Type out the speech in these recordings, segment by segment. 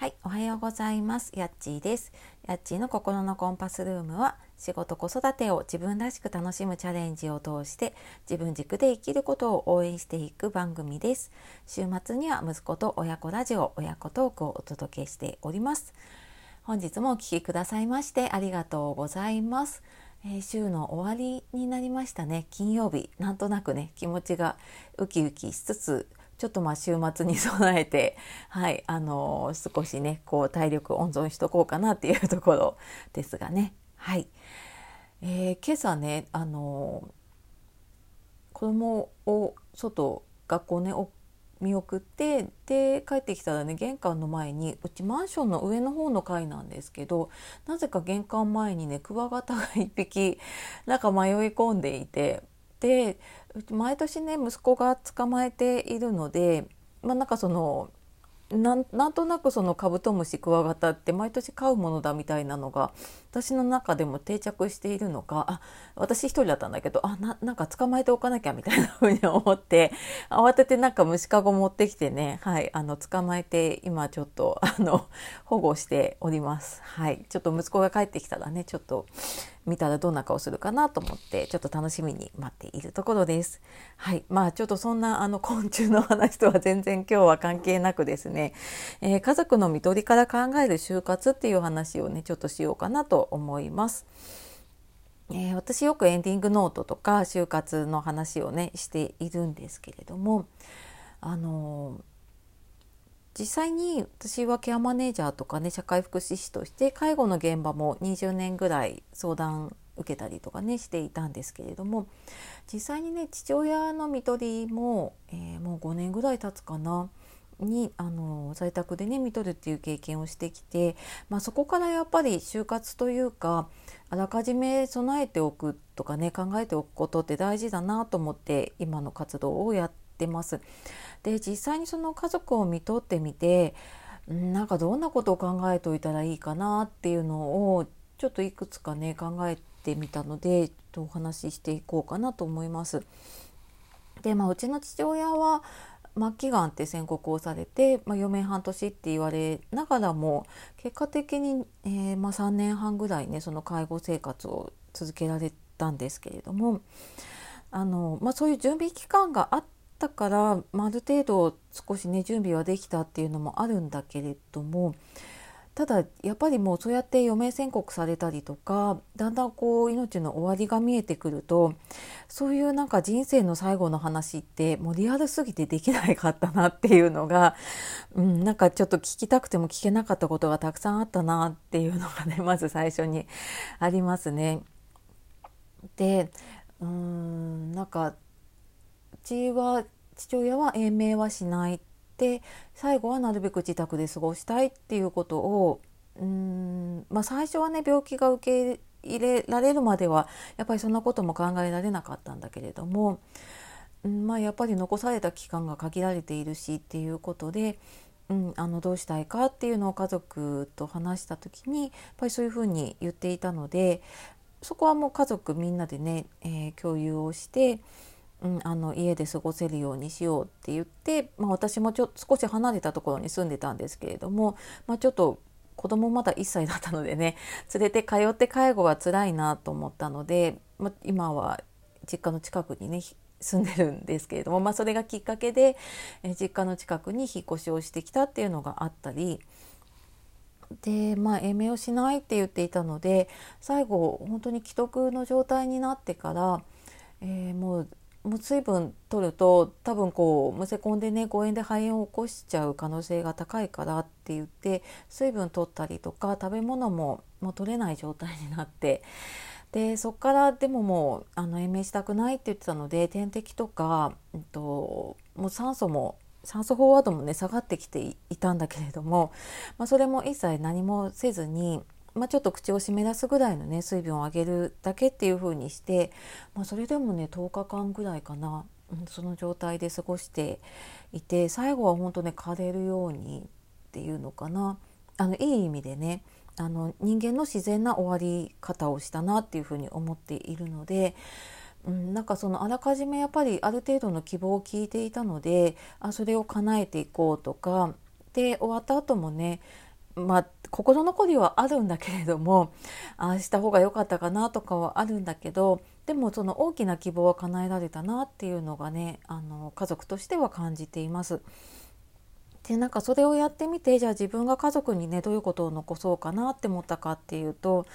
はい、おはようございます。やっちーです。やっちーの心のコンパスルームは仕事子育てを自分らしく楽しむチャレンジを通して自分軸で生きることを応援していく番組です。週末には息子と親子ラジオ親子トークをお届けしております。本日もお聴きくださいましてありがとうございます。えー、週の終わりになりましたね金曜日なんとなくね気持ちがウキウキしつつちょっとまあ週末に備えて、はい、あのー、少しね、こう体力温存しとこうかなっていうところですがね。はい。えー、今朝ね、あのー、子供を外、学校ね、見送ってで帰ってきたらね玄関の前にうちマンションの上の方の階なんですけどなぜか玄関前にねクワガタが1匹なんか迷い込んでいてで毎年ね息子が捕まえているのでまあなんかそのなんなんとなくそのカブトムシクワガタって毎年飼うものだみたいなのが私の中でも定着しているのかあ私一人だったんだけどあななんか捕まえておかなきゃみたいな風に思って慌ててなんか虫かご持ってきてねはいあの捕まえて今ちょっとあの保護しております。はいちょっと息子が帰ってきたらねちょっと見たらどんな顔するかなと思ってちょっと楽しみに待っているところです。はいまあちょっとそんなあの昆虫の話とは全然今日は関係なくですね、えー、家族の看取りから考える就活っていう話をねちょっとしようかなと思います。えー、私よくエンディングノートとか就活の話をねしているんですけれどもあのー実際に私はケアマネージャーとかね社会福祉士として介護の現場も20年ぐらい相談受けたりとかねしていたんですけれども実際にね父親の看取りも、えー、もう5年ぐらい経つかなにあの在宅でね看取るっていう経験をしてきて、まあ、そこからやっぱり就活というかあらかじめ備えておくとかね考えておくことって大事だなと思って今の活動をやってます。で実際にその家族を見とってみてなんかどんなことを考えておいたらいいかなっていうのをちょっといくつかね考えてみたのでお話ししていこうかなと思います。でまあうちの父親は末期がんって宣告をされて、まあ、余命半年って言われながらも結果的に、えー、まあ、3年半ぐらいねその介護生活を続けられたんですけれどもあの、まあ、そういう準備期間があってったから、あ、る程度少しね準備はできたっていうのもあるんだけれどもただやっぱりもうそうやって余命宣告されたりとかだんだんこう命の終わりが見えてくるとそういうなんか人生の最後の話ってもうリアルすぎてできないかったなっていうのが、うん、なんかちょっと聞きたくても聞けなかったことがたくさんあったなっていうのがねまず最初にありますね。でうーんなんかちは父親は延命はしないって最後はなるべく自宅で過ごしたいっていうことをうん、まあ、最初はね病気が受け入れられるまではやっぱりそんなことも考えられなかったんだけれども、うんまあ、やっぱり残された期間が限られているしっていうことで、うん、あのどうしたいかっていうのを家族と話した時にやっぱりそういうふうに言っていたのでそこはもう家族みんなでね、えー、共有をして。うん、あの家で過ごせるようにしようって言って、まあ、私もちょ少し離れたところに住んでたんですけれども、まあ、ちょっと子供まだ1歳だったのでね 連れて通って介護は辛いなと思ったので、まあ、今は実家の近くにね住んでるんですけれども、まあ、それがきっかけで、実家の近くに引っ越しをしてきたっていうのがあったりでまあ延命をしないって言っていたので最後本当に既得の状態になってから、えー、もうもう水分取ると多分こうむせ込んでね誤嚥で肺炎を起こしちゃう可能性が高いからって言って水分取ったりとか食べ物ももう取れない状態になってでそこからでももうあの延命したくないって言ってたので点滴とか、えっと、もう酸素も酸素飽和度もね下がってきていたんだけれども、まあ、それも一切何もせずにまあ、ちょっと口を湿らすぐらいのね水分を上げるだけっていう風にして、まあ、それでもね10日間ぐらいかな、その状態で過ごしていて最後は本当ね枯れるようにっていうのかな。あのいい意味でねあの人間の自然な終わり方をしたなっていうふうに思っているので、うん、なんかそのあらかじめやっぱりある程度の希望を聞いていたのであそれを叶えていこうとかで終わった後もねまあ心残りはあるんだけれどもああした方が良かったかなとかはあるんだけどでもその大きな希望は叶えられたなっていうのがねあの家族としては感じています。でなんかそれをやってみてじゃあ自分が家族にねどういうことを残そうかなって思ったかっていうと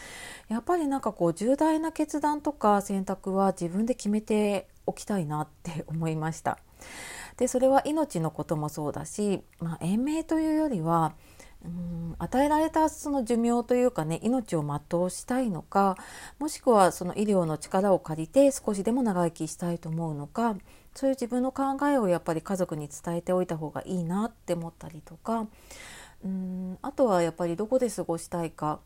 やっぱりなんかこう重大な決断とか選択は自分で決めておきたいなって思いました。でそれは命のこともそうだし、まあ、延命というよりはうん与えられたその寿命というかね命を全うしたいのかもしくはその医療の力を借りて少しでも長生きしたいと思うのかそういう自分の考えをやっぱり家族に伝えておいた方がいいなって思ったりとかうんあとはやっぱりどこで過ごしたいか。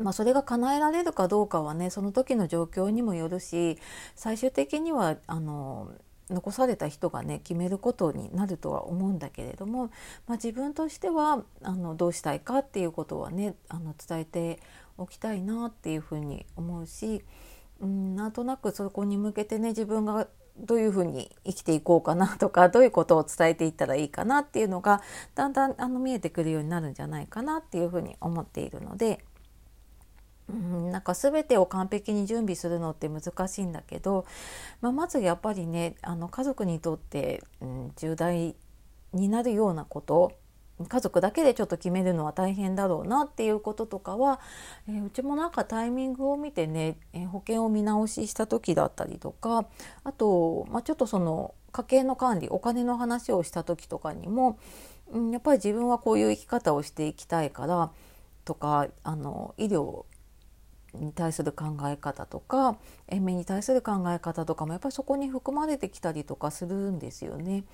まあ、それが叶えられるかどうかはねその時の状況にもよるし最終的にはあの残された人がね決めることになるとは思うんだけれども、まあ、自分としてはあのどうしたいかっていうことはねあの伝えておきたいなっていうふうに思うし、うん、なんとなくそこに向けてね自分がどういうふうに生きていこうかなとかどういうことを伝えていったらいいかなっていうのがだんだんあの見えてくるようになるんじゃないかなっていうふうに思っているので。うん、なんか全てを完璧に準備するのって難しいんだけど、まあ、まずやっぱりねあの家族にとって、うん、重大になるようなこと家族だけでちょっと決めるのは大変だろうなっていうこととかは、えー、うちもなんかタイミングを見てね、えー、保険を見直しした時だったりとかあと、まあ、ちょっとその家計の管理お金の話をした時とかにも、うん、やっぱり自分はこういう生き方をしていきたいからとかあの医療に対する考え方とか延命に対する考え方とかもやっぱりそこに含まれてきたりとかするんですよね。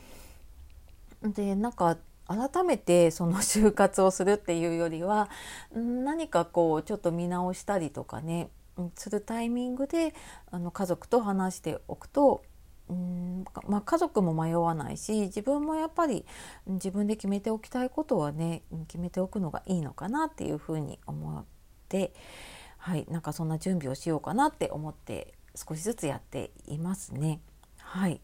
でなんか改めてその就活をするっていうよりは何かこうちょっと見直したりとかねするタイミングであの家族と話しておくとうんまあ、家族も迷わないし自分もやっぱり自分で決めておきたいことはね決めておくのがいいのかなっていうふうに思って、はい、なんかそんな準備をしようかなって思って少しずつやっていますね。はい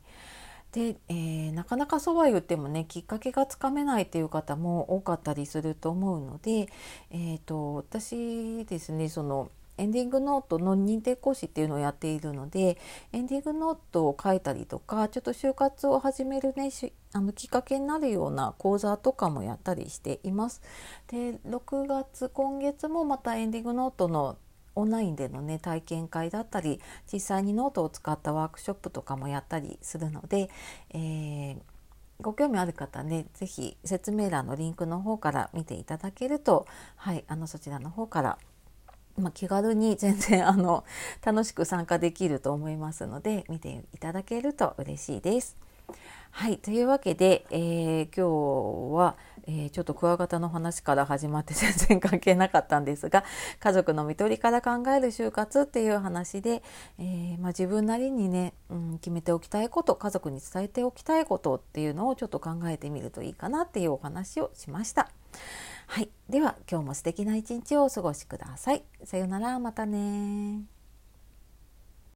で、えー、なかなかそうは言ってもねきっかけがつかめないっていう方も多かったりすると思うので、えーと、私ですねそのエンディングノートの認定講師っていうのをやっているのでエンディングノートを書いたりとかちょっと就活を始めるねあのきっかけになるような講座とかもやったりしています。で6月今月もまたエンディングノートのオンラインでのね体験会だったり実際にノートを使ったワークショップとかもやったりするので、えー、ご興味ある方ね是非説明欄のリンクの方から見ていただけると、はい、あのそちらの方からまあ、気軽に全然あの楽しく参加できると思いますので見ていただけると嬉しいです。はいというわけで、えー、今日は、えー、ちょっとクワガタの話から始まって 全然関係なかったんですが家族の看取りから考える就活っていう話で、えー、まあ、自分なりにね、うん、決めておきたいこと家族に伝えておきたいことっていうのをちょっと考えてみるといいかなっていうお話をしました。はい、では今日も素敵な一日をお過ごしください。さようなら、またね